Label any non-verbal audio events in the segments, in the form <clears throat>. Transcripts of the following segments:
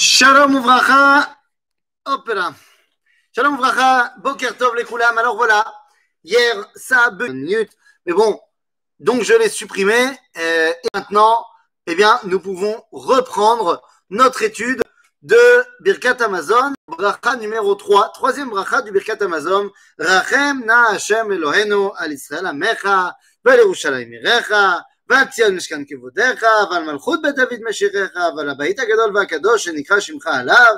Shalom Ouvracha. Hop là. Shalom Ouvracha. Boker Tov les Koulam. Alors voilà. Hier, ça a minutes. Mais bon, donc je l'ai supprimé. Euh, et maintenant, eh bien, nous pouvons reprendre notre étude de Birkat Amazon. Bracha numéro 3. Troisième bracha du Birkat Amazon. Rachem na Hashem Elohenu al Israël amecha. Velerushalayim. ועל ציון משכן כבודיך, ועל מלכות בית דוד משיחך, ועל הבית הגדול והקדוש שנקרא שמך עליו,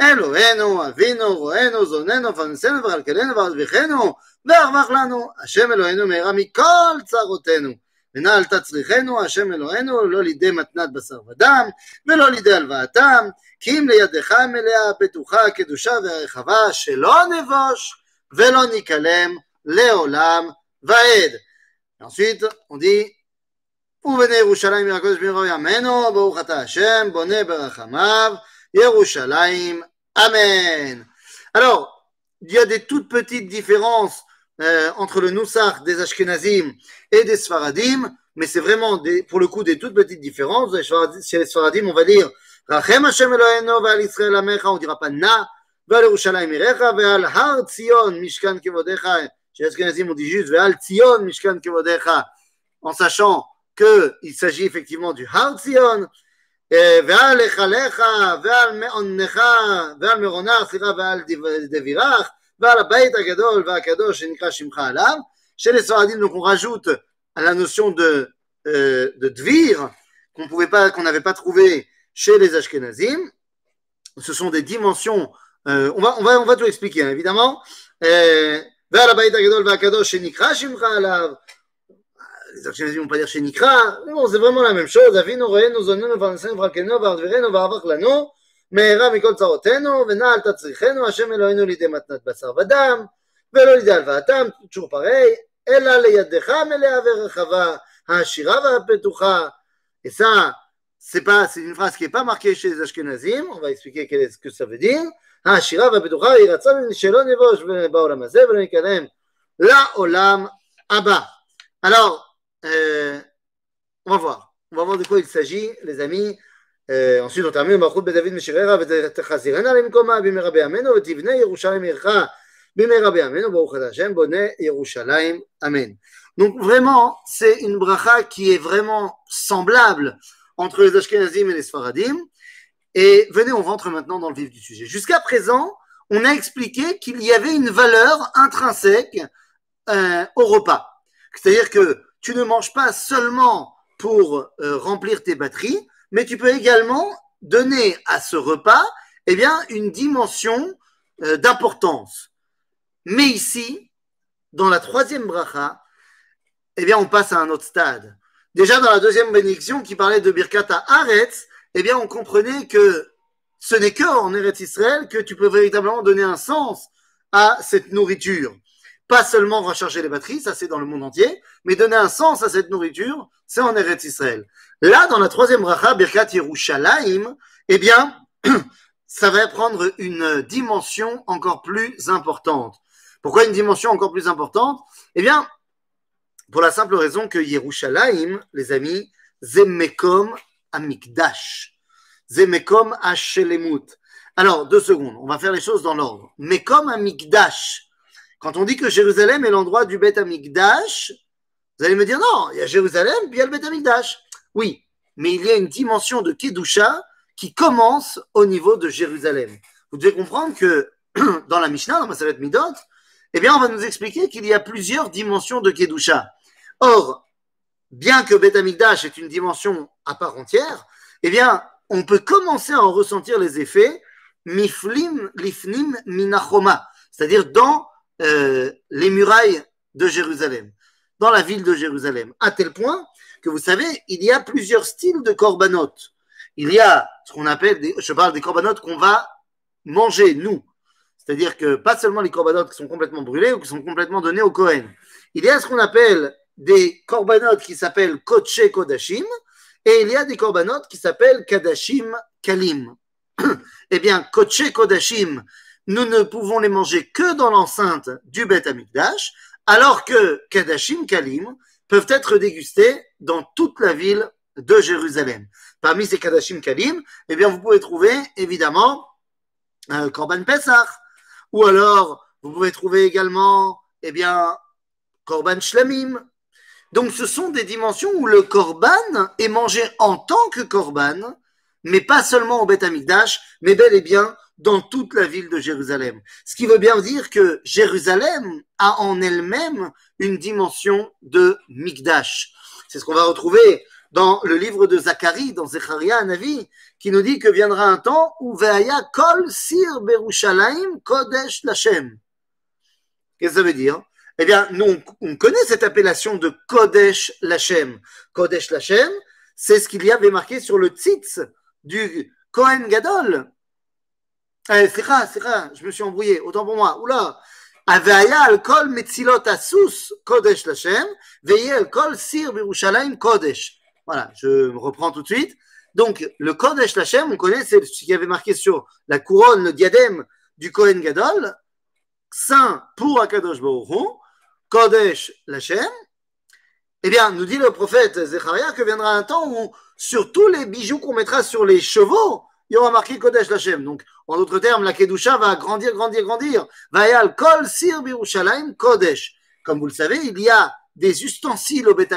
אלוהינו, אבינו, רואינו, זוננו, פרנסנו וכלכלנו וערביכנו, וארווח לנו, השם אלוהינו מהרה מכל צרותינו. ונעל תצריכנו, השם אלוהינו, לא לידי מתנת בשר ודם, ולא לידי הלוואתם, כי אם לידך מלאה, בטוחה, קדושה ורחבה, שלא נבוש ולא ניכלם לעולם ועד. Ensuite, on dit ובני ירושלים מן הקודש ברוך ימינו, ברוך אתה השם, בונה ברחמיו, ירושלים, Amen. Alors, il y a des toutes petites différences euh, entre le Nusach des Ashkenazim et des Sfaradim, mais c'est vraiment des, pour le coup des toutes petites différences. Chez les Sfaradim, on va dire Rachem Hashem Eloheinu ve'al Israël Amecha, on dira pas Na, ve'al Yerushalayim Irecha, ve'al Har Tzion Mishkan Kevodecha. Chez les Ashkenazim, on dit juste ve'al Tzion Mishkan Kevodecha, en sachant qu'il s'agit effectivement du Har Tzion. ועל היכליך, ועל מעונך, ועל מרונך, סליחה, ועל דבירך, ועל הבית הגדול והקדוש שנקרא שמך עליו. Chez les Sfaradim, donc on rajoute à la notion de, euh, de dvir, qu'on pouvait pas, qu'on n'avait pas trouvé chez les Ashkenazim. Ce sont des dimensions. Euh, on va, on va, on va tout expliquer, hein, évidemment. ועל הבית הגדול והקדוש שנקרא שמך עליו. les Ashkenazim vont pas dire chez Nikra, non, c'est vraiment la même chose. Avinu roenu zonenu v'ansenu v'rakenu v'ardvirenu v'avach lanu, מהרה מכל צרותינו, ונעל תצריכנו, השם אלוהינו לידי מתנת בשר ודם, ולא לידי הלוואתם, toujours pareil, אלא לידך מלאה ורחבה, העשירה והפתוחה. Et ça, c'est pas, c'est une phrase qui n'est pas marquée chez les Ashkenazim, on va expliquer ce que ça veut dire. העשירה והפתוחה היא רצון שלא נבוש בעולם הזה ולא ניכנם לעולם הבא. Alors, euh, on va voir. On va voir de quoi il s'agit, les amis. Euh, ensuite, on termine. מלכות בית דוד משיררה ותחזירנה למקומה במהרה בימינו ותבנה ירושלים עירך במהרה בימינו ברוך אתה השם בונה ירושלים אמן. Donc vraiment, c'est une bracha qui est vraiment semblable entre les Ashkenazim et les Sfaradim. Et venez, on rentre maintenant dans le vif du sujet. Jusqu'à présent, on a expliqué qu'il y avait une valeur intrinsèque euh, au repas. C'est-à-dire que tu ne manges pas seulement pour euh, remplir tes batteries, mais tu peux également donner à ce repas eh bien, une dimension euh, d'importance. Mais ici, dans la troisième bracha, eh bien, on passe à un autre stade. Déjà dans la deuxième bénédiction qui parlait de Birkat à eh bien, on comprenait que ce n'est qu'en Eretz Israël que tu peux véritablement donner un sens à cette nourriture pas seulement recharger les batteries, ça c'est dans le monde entier, mais donner un sens à cette nourriture, c'est en Eretz Israël. Là, dans la troisième bracha, Birkat Yerushalayim, eh bien, <clears throat> ça va prendre une dimension encore plus importante. Pourquoi une dimension encore plus importante? Eh bien, pour la simple raison que Yerushalayim, les amis, Zemekom Amikdash. Zemekom Hashelemut. Alors, deux secondes, on va faire les choses dans l'ordre. Mekom Amikdash. Quand on dit que Jérusalem est l'endroit du Beth Amikdash, vous allez me dire non, il y a Jérusalem, puis il y a le Beth Amikdash. Oui, mais il y a une dimension de Kedusha qui commence au niveau de Jérusalem. Vous devez comprendre que <clears throat> dans la Mishnah, dans Masalet Midot, eh bien, on va nous expliquer qu'il y a plusieurs dimensions de Kedusha. Or, bien que Beth Amikdash est une dimension à part entière, eh bien, on peut commencer à en ressentir les effets miflim lifnim minachoma, c'est-à-dire dans euh, les murailles de Jérusalem, dans la ville de Jérusalem, à tel point que vous savez, il y a plusieurs styles de korbanot. Il y a ce qu'on appelle, des, je parle des korbanot qu'on va manger, nous. C'est-à-dire que pas seulement les korbanot qui sont complètement brûlés ou qui sont complètement donnés au Kohen. Il y a ce qu'on appelle des korbanot qui s'appellent Koche Kodashim, et il y a des korbanot qui s'appellent Kadashim Kalim. <coughs> eh bien, Koche Kodashim, nous ne pouvons les manger que dans l'enceinte du Beth Amikdash, alors que Kadashim Kalim peuvent être dégustés dans toute la ville de Jérusalem. Parmi ces Kadashim Kalim, eh bien, vous pouvez trouver, évidemment, euh, Korban Pesach, ou alors, vous pouvez trouver également, eh bien, Korban Shlamim. Donc, ce sont des dimensions où le Korban est mangé en tant que Korban, mais pas seulement au Beth Amikdash, mais bel et bien dans toute la ville de Jérusalem. Ce qui veut bien dire que Jérusalem a en elle-même une dimension de Mikdash. C'est ce qu'on va retrouver dans le livre de Zacharie, dans Zecharia Navi, qui nous dit que viendra un temps où Veaya kol sir berushalayim kodesh lachem. Qu'est-ce que ça veut dire? Eh bien, nous, on connaît cette appellation de kodesh lachem. Kodesh lachem, c'est ce qu'il y avait marqué sur le tzitz du Kohen Gadol. Eh, c'est c'est je me suis embrouillé, autant pour moi. Oula, Avaya al kol metzilot asus kodesh lachem, veillez al kol sir birushalayim kodesh. Voilà, je reprends tout de suite. Donc, le Kodesh Lachem, on connaît, c'est ce qui avait marqué sur la couronne, le diadème du Kohen Gadol, saint pour Akadosh Baruch Kodesh Lachem. Eh bien, nous dit le prophète Zecharia que viendra un temps où, sur tous les bijoux qu'on mettra sur les chevaux, il y aura marqué Kodesh Lachem. Donc, en d'autres termes, la Kedusha va grandir, grandir, grandir. Vayal Kol Sir Birushalayim Kodesh. Comme vous le savez, il y a des ustensiles au Beth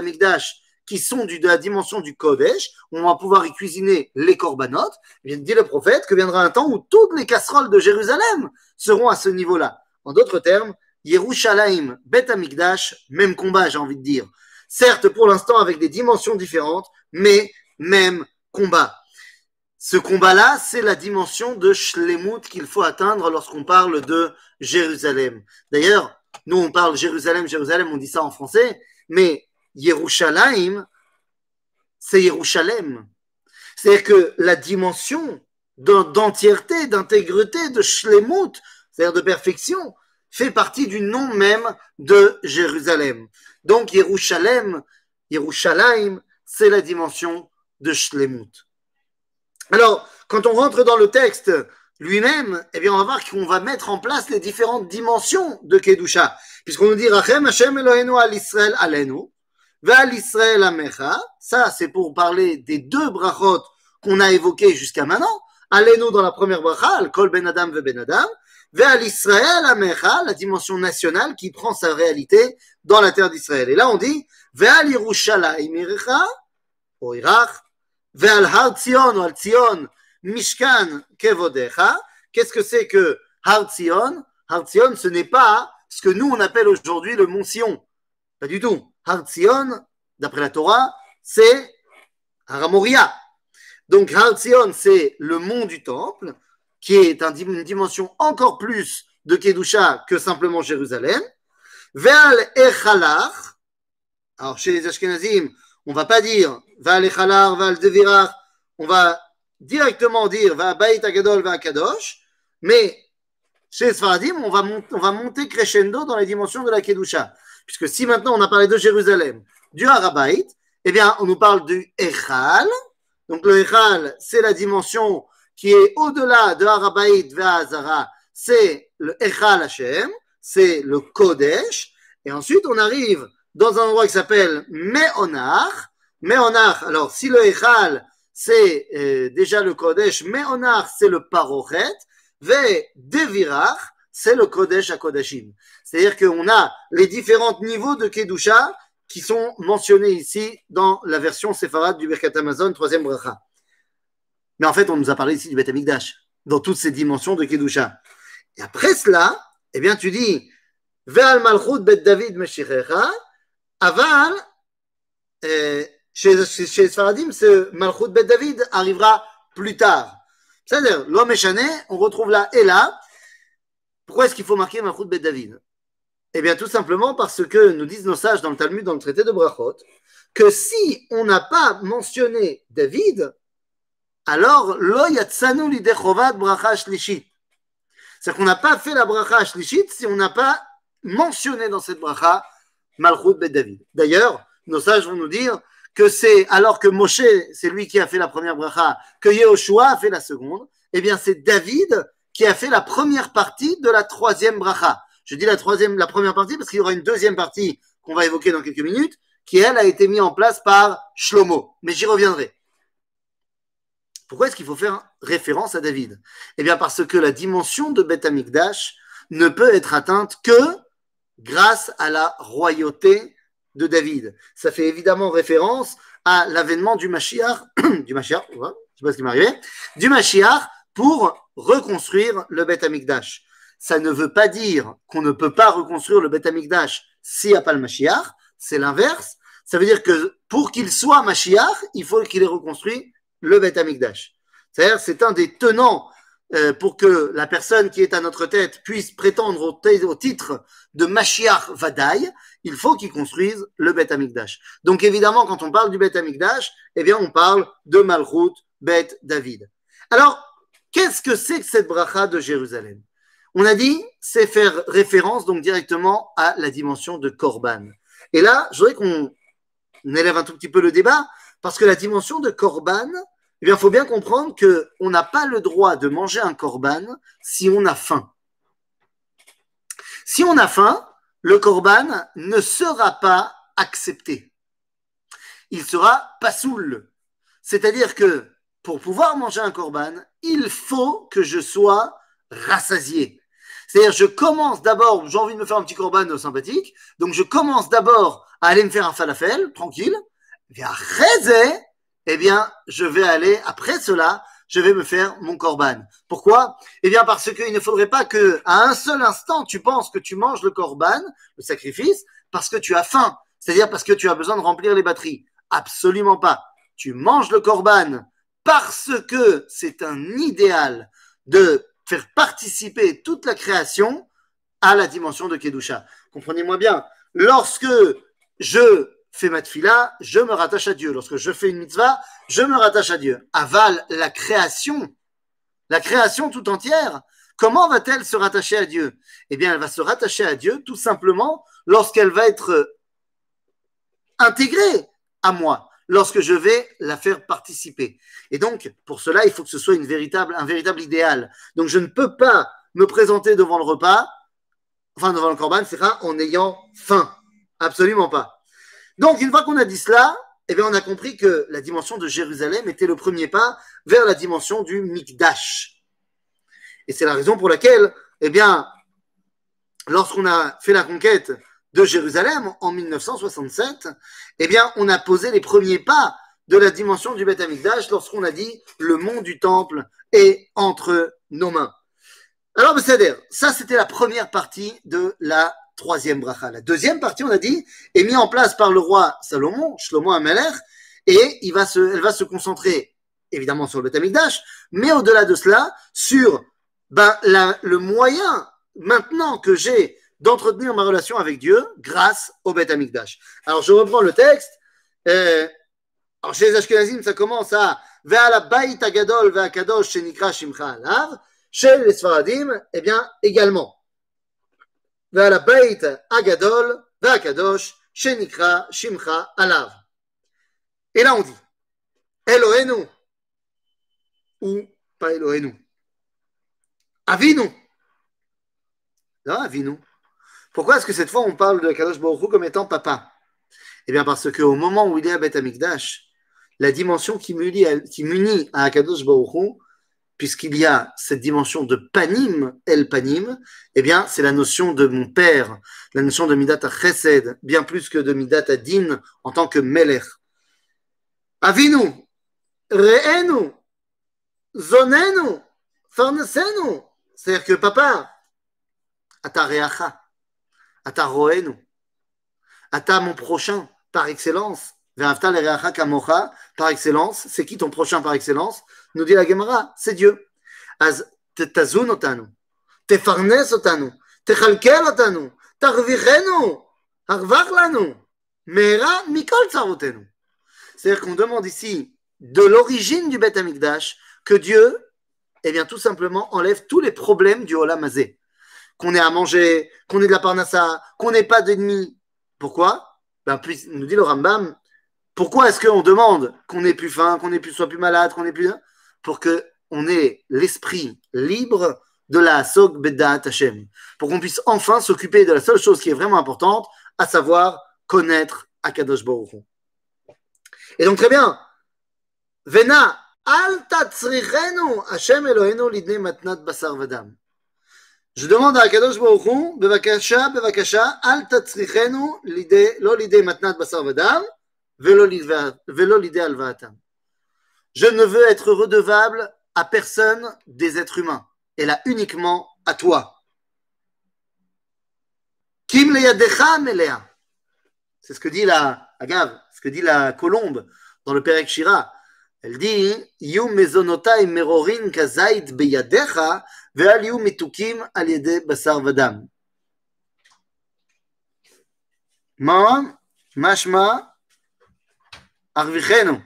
qui sont de la dimension du Kodesh, on va pouvoir y cuisiner les corbanotes. Il dit le prophète que viendra un temps où toutes les casseroles de Jérusalem seront à ce niveau-là. En d'autres termes, Yerushalayim, Bet Amikdash, même combat, j'ai envie de dire. Certes, pour l'instant, avec des dimensions différentes, mais même combat. Ce combat-là, c'est la dimension de Shlemut qu'il faut atteindre lorsqu'on parle de Jérusalem. D'ailleurs, nous, on parle Jérusalem, Jérusalem, on dit ça en français, mais Yerushalayim, c'est Yerushalem. C'est-à-dire que la dimension d'entièreté, d'intégrité, de shlemut, c'est-à-dire de perfection, fait partie du nom même de Jérusalem. Donc Yerushalem, Yerushalayim, c'est la dimension de shlemut. Alors, quand on rentre dans le texte lui-même, eh bien, on va voir qu'on va mettre en place les différentes dimensions de Kedusha. Puisqu'on nous dit, Rachem Hashem Eloheinu al Israël alenu, Val Israël Amecha, ça c'est pour parler des deux brachot qu'on a évoqués jusqu'à maintenant. Allez-nous dans la première bracha, al kol ben adam ve ben adam. Val Israël Amecha, la dimension nationale qui prend sa réalité dans la terre d'Israël. Et là on dit, Val Yerushalayim Irecha, ou Val Har Tzion, Al Tzion, Mishkan Kevodecha. Qu'est-ce que c'est que Har Tzion? Har Tzion, ce n'est pas ce que nous on appelle aujourd'hui le Mont Sion. Pas du tout. Har d'après la Torah, c'est Haramoria. Donc Har c'est le mont du temple, qui est une dimension encore plus de Kedusha que simplement Jérusalem. Ve'al Echalach, alors chez les Ashkenazim, on va pas dire Ve'al Echalach, Ve'al Devirach, on va directement dire Ve'al Agadol, Ve'al Kadosh, mais chez Sfaradim, on va, on va monter crescendo dans les dimensions de la Kedusha. Puisque si maintenant on a parlé de Jérusalem, du Harabait, eh bien, on nous parle du Echal. Donc le Echal, c'est la dimension qui est au-delà de Harabait vers Hazara, c'est le Echal Hashem, c'est le Kodesh. Et ensuite, on arrive dans un endroit qui s'appelle Meonach. Meonach, alors si le Echal, c'est euh, déjà le Kodesh, Meonach, c'est le Parochet, Ve Devirach, c'est le Kodesh à Kodashim. C'est-à-dire qu'on a les différents niveaux de Kedusha qui sont mentionnés ici dans la version séfarade du Birkat Amazon, troisième bracha. Mais en fait, on nous a parlé ici du Beth Amikdash, dans toutes ces dimensions de Kedusha. Et après cela, eh bien, tu dis, Ve'al Malchut Bet David Meshirecha, Aval, chez, chez Sfaradim, ce Malchut Bet David arrivera plus tard. C'est-à-dire, l'homme échané, on retrouve là et là. Pourquoi est-ce qu'il faut marquer Malchut Bet David eh bien, tout simplement parce que nous disent nos sages dans le Talmud, dans le traité de Brachot, que si on n'a pas mentionné David, alors lo yatsanu lidechovat bracha shlishit. C'est-à-dire qu'on n'a pas fait la bracha shlishit si on n'a pas mentionné dans cette bracha Malchut Bet David. D'ailleurs, nos sages vont nous dire que c'est alors que Moshe, c'est lui qui a fait la première bracha, que Yehoshua a fait la seconde, eh bien c'est David qui a fait la première partie de la troisième bracha. Je dis la troisième, la première partie parce qu'il y aura une deuxième partie qu'on va évoquer dans quelques minutes, qui elle a été mise en place par Shlomo. Mais j'y reviendrai. Pourquoi est-ce qu'il faut faire référence à David? Eh bien parce que la dimension de Beth Amikdash ne peut être atteinte que grâce à la royauté de David. Ça fait évidemment référence à l'avènement du Mashiach, <clears throat> du Mashiach, je sais pas ce qui m'est arrivé, du Mashiach pour reconstruire le Beth Amikdash. Ça ne veut pas dire qu'on ne peut pas reconstruire le Beth Amikdash s'il n'y a pas le Mashiach, c'est l'inverse. Ça veut dire que pour qu'il soit Mashiach, il faut qu'il ait reconstruit le Beth Amikdash. C'est-à-dire, c'est un des tenants pour que la personne qui est à notre tête puisse prétendre au, titre de Mashiach Vadaï, il faut qu'il construise le Beth Amikdash. Donc évidemment, quand on parle du Beth Amikdash, eh bien on parle de Malchut Beth David. Alors, qu'est-ce que c'est que cette bracha de Jérusalem? On a dit, c'est faire référence donc directement à la dimension de Korban. Et là, je voudrais qu'on élève un tout petit peu le débat, parce que la dimension de Korban, eh bien, il faut bien comprendre qu'on n'a pas le droit de manger un korban si on a faim. Si on a faim, le korban ne sera pas accepté. Il sera pas saoul. C'est-à-dire que pour pouvoir manger un korban, il faut que je sois rassasié. C'est-à-dire, je commence d'abord, j'ai envie de me faire un petit korban sympathique, donc je commence d'abord à aller me faire un falafel, tranquille, et après, eh bien, je vais aller, après cela, je vais me faire mon corban. Pourquoi? Eh bien, parce qu'il ne faudrait pas que, à un seul instant, tu penses que tu manges le corban, le sacrifice, parce que tu as faim. C'est-à-dire parce que tu as besoin de remplir les batteries. Absolument pas. Tu manges le corban parce que c'est un idéal de faire participer toute la création à la dimension de Kedusha. Comprenez-moi bien. Lorsque je fais ma tfila, je me rattache à Dieu. Lorsque je fais une mitzvah, je me rattache à Dieu. Aval, la création, la création tout entière, comment va-t-elle se rattacher à Dieu? Eh bien, elle va se rattacher à Dieu tout simplement lorsqu'elle va être intégrée à moi, lorsque je vais la faire participer. Et donc, pour cela, il faut que ce soit une véritable, un véritable idéal. Donc, je ne peux pas me présenter devant le repas, enfin devant le corban, c'est en ayant faim. Absolument pas. Donc, une fois qu'on a dit cela, eh bien, on a compris que la dimension de Jérusalem était le premier pas vers la dimension du Mikdash. Et c'est la raison pour laquelle, eh bien, lorsqu'on a fait la conquête de Jérusalem en 1967, eh bien, on a posé les premiers pas de la dimension du Beth Amikdash lorsqu'on a dit le mont du temple est entre nos mains. Alors, c'est-à-dire, ça, c'était la première partie de la troisième bracha. La deuxième partie, on a dit, est mise en place par le roi Salomon, Shlomo Amelech, et il va se, elle va se concentrer évidemment sur le Beth Amikdash, mais au-delà de cela, sur ben, le moyen maintenant que j'ai d'entretenir ma relation avec Dieu grâce au Beth Amikdash. Alors je reprends le texte. Euh, alors chez les Ashkenazim, ça commence à Ve'ala Bait Agadol Alav. Chez les Sfaradim, eh bien également. ועל הבית הגדול והקדוש שנקרא שמך עליו. Et là on dit Elohenu ou pas Elohenu Avinu. Non, Avinu. Pourquoi est-ce que cette fois on parle de Kadosh Baruch comme étant papa Eh bien parce qu'au moment où il est à Beth Amikdash, la dimension qui munit, qui munit à Kadosh Baruch puisqu'il y a cette dimension de panim, el panim, eh bien, c'est la notion de mon père, la notion de midat chesed, bien plus que de midat din en tant que melech. Avinu, re'enu, zonenu, farnesenu. C'est-à-dire que papa, ata reacha, ata roenu, ata mon prochain, par excellence, par excellence, c'est qui ton prochain par excellence? Nous dit la Gemara, c'est Dieu. C'est-à-dire qu'on demande ici de l'origine du Beth Amikdash que Dieu, eh bien, tout simplement, enlève tous les problèmes du Olam. Qu'on ait à manger, qu'on ait de la parnassa, qu'on n'ait pas d'ennemis. Pourquoi? Ben, Nous dit le Rambam, pourquoi est-ce qu'on demande qu'on n'ait plus faim, qu'on plus, soit plus malade, qu'on ait plus. Pour qu'on ait l'esprit libre de la Sog Bedat Hashem. Pour qu'on puisse enfin s'occuper de la seule chose qui est vraiment importante, à savoir connaître Akadosh Baruch Et donc très bien, Vena, al Hashem Elohenu lidne matnat basar vadam. Je demande à Akadosh Baruch Hu, bevakasha, bevakasha, al tatzrichenu lo lide matnat basar vadam. Je ne veux être redevable à personne des êtres humains, et là uniquement à toi. Kim. C'est ce que dit la Agav, ce que dit la colombe dans le Perek Shira. Elle dit Yum mezonotai merorin kazait beyadecha ve'al yu mitukim al yede basar vadam. Ma mashma Arvichenu.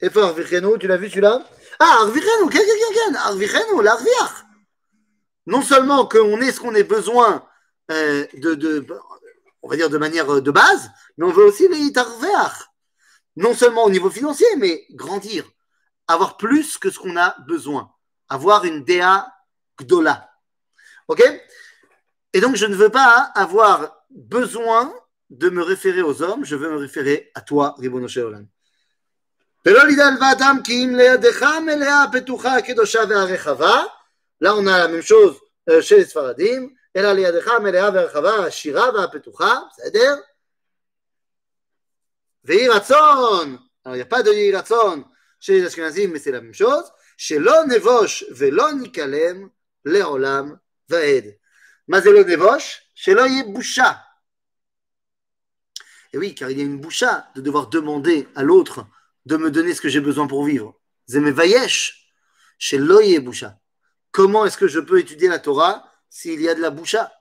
Et fort, Arvichenu, tu l'as vu celui-là? Ah, Arvichenu, quelqu'un, Arvichenu, l'Arviach. Non seulement qu'on est ce qu'on ait besoin euh, de, on va dire de manière euh, de base, mais on veut aussi les Itarveach. Non seulement au niveau financier, mais grandir. Avoir plus que ce qu'on a besoin. Avoir une DA Gdola. OK? Et donc, je ne veux pas hein, avoir besoin de me référer aux hommes, je veux me référer à toi, Ribono Sheolam. Là, on a la même chose chez les Sfaradim. אלא לידך המלאה והרחבה, השירה והפתוחה, בסדר? ויהי רצון, alors il n'y a pas de יהי רצון chez les Ashkenazim, mais c'est la même chose, שלא נבוש ולא ניכלם לעולם ועד. מה זה לא נבוש? שלא יהיה בושה. et oui, car il y a une boucha de devoir demander à l'autre de me donner ce que j'ai besoin pour vivre. Zemevayesh, chez Loye Boucha. Comment est-ce que je peux étudier la Torah s'il y a de la boucha?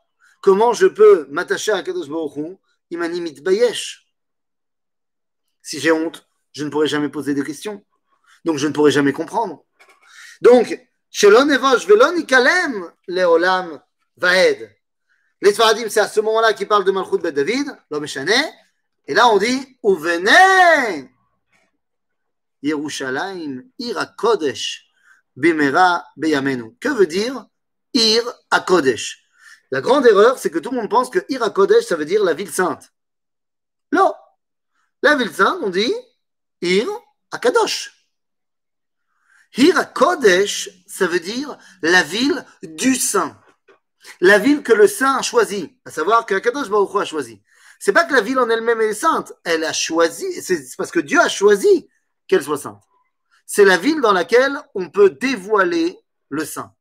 Comment je peux m'attacher à Kadosh Baruch Hu Imani bayesh? Si j'ai honte, je ne pourrai jamais poser de questions. Donc je ne pourrai jamais comprendre. Donc, Shelon Evosh Velon Ikalem Leolam Vaed. Les Sfaradim, c'est à ce moment-là qu'ils parlent de Malchut Bet David, l'homme Et là, on dit Uvene Yerushalayim Ira Kodesh Bimera Beyamenu. Que veut dire Ir Kodesh. La grande erreur, c'est que tout le monde pense que Ir Kodesh, ça veut dire la ville sainte. Non. La ville sainte, on dit Ir à Kadosh. Ir Kodesh, ça veut dire la ville du saint. La ville que le saint a choisi. À savoir que Kadosh Baruch a choisi. C'est pas que la ville en elle-même est sainte. Elle a choisi, c'est parce que Dieu a choisi qu'elle soit sainte. C'est la ville dans laquelle on peut dévoiler le saint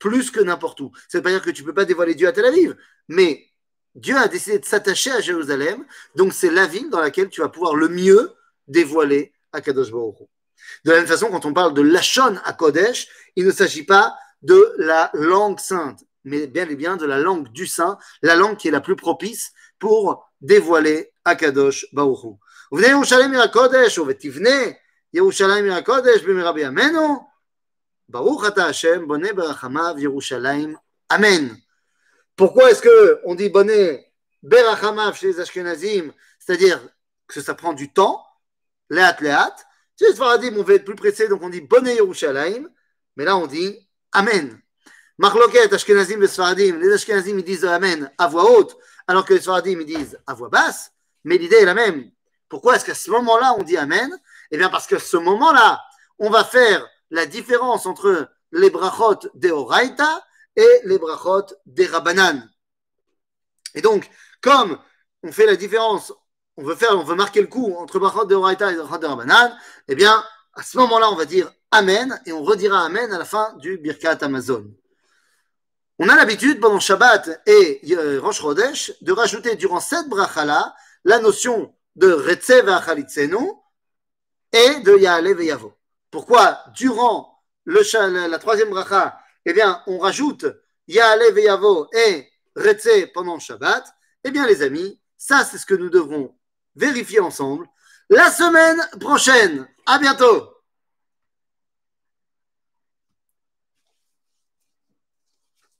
plus que n'importe où. Ça veut pas dire que tu ne peux pas dévoiler Dieu à Tel Aviv, mais Dieu a décidé de s'attacher à Jérusalem, donc c'est la ville dans laquelle tu vas pouvoir le mieux dévoiler à Kadosh Baruch De la même façon, quand on parle de Lachon à Kodesh, il ne s'agit pas de la langue sainte, mais bien et bien de la langue du saint, la langue qui est la plus propice pour dévoiler à Kadosh Baruch Vous venez Yerushalayim à Kodesh, ou Vetivne, Yerushalayim à Kodesh, Bimirabi Amenu, Baruch ata Hashem, bonne berachamav Yerushalayim. Amen. Pourquoi est-ce que on dit bonne berachamav chez les Ashkenazim, c'est-à-dire que ça prend du temps, leat leat. Chez les Sfaradim, on veut être plus pressé, donc on dit bonne Yerushalayim, mais là on dit Amen. Marloket, Ashkenazim Sfaradim, les Ashkenazim ils disent Amen à voix haute, alors que les Sfaradim ils disent à voix basse, mais l'idée est la même. Pourquoi est-ce qu'à ce moment-là on dit Amen? Eh bien parce qu'à ce moment-là, on va faire la différence entre les brachot des Oraita et les brachot des Rabanan. Et donc, comme on fait la différence, on veut faire, on veut marquer le coup entre brachot des Oraita et brachot des Rabanan, eh bien, à ce moment-là, on va dire Amen et on redira Amen à la fin du Birkat Amazon. On a l'habitude pendant Shabbat et euh, Rosh Chodesh de rajouter durant cette brachala la notion de Retze V'achalitzenu et de Yaale Ve'yavo. Pourquoi durant le, la troisième bracha, eh bien, on rajoute Yaale Veyavo et Retse pendant Shabbat? Eh bien, les amis, ça, c'est ce que nous devrons vérifier ensemble la semaine prochaine. À bientôt!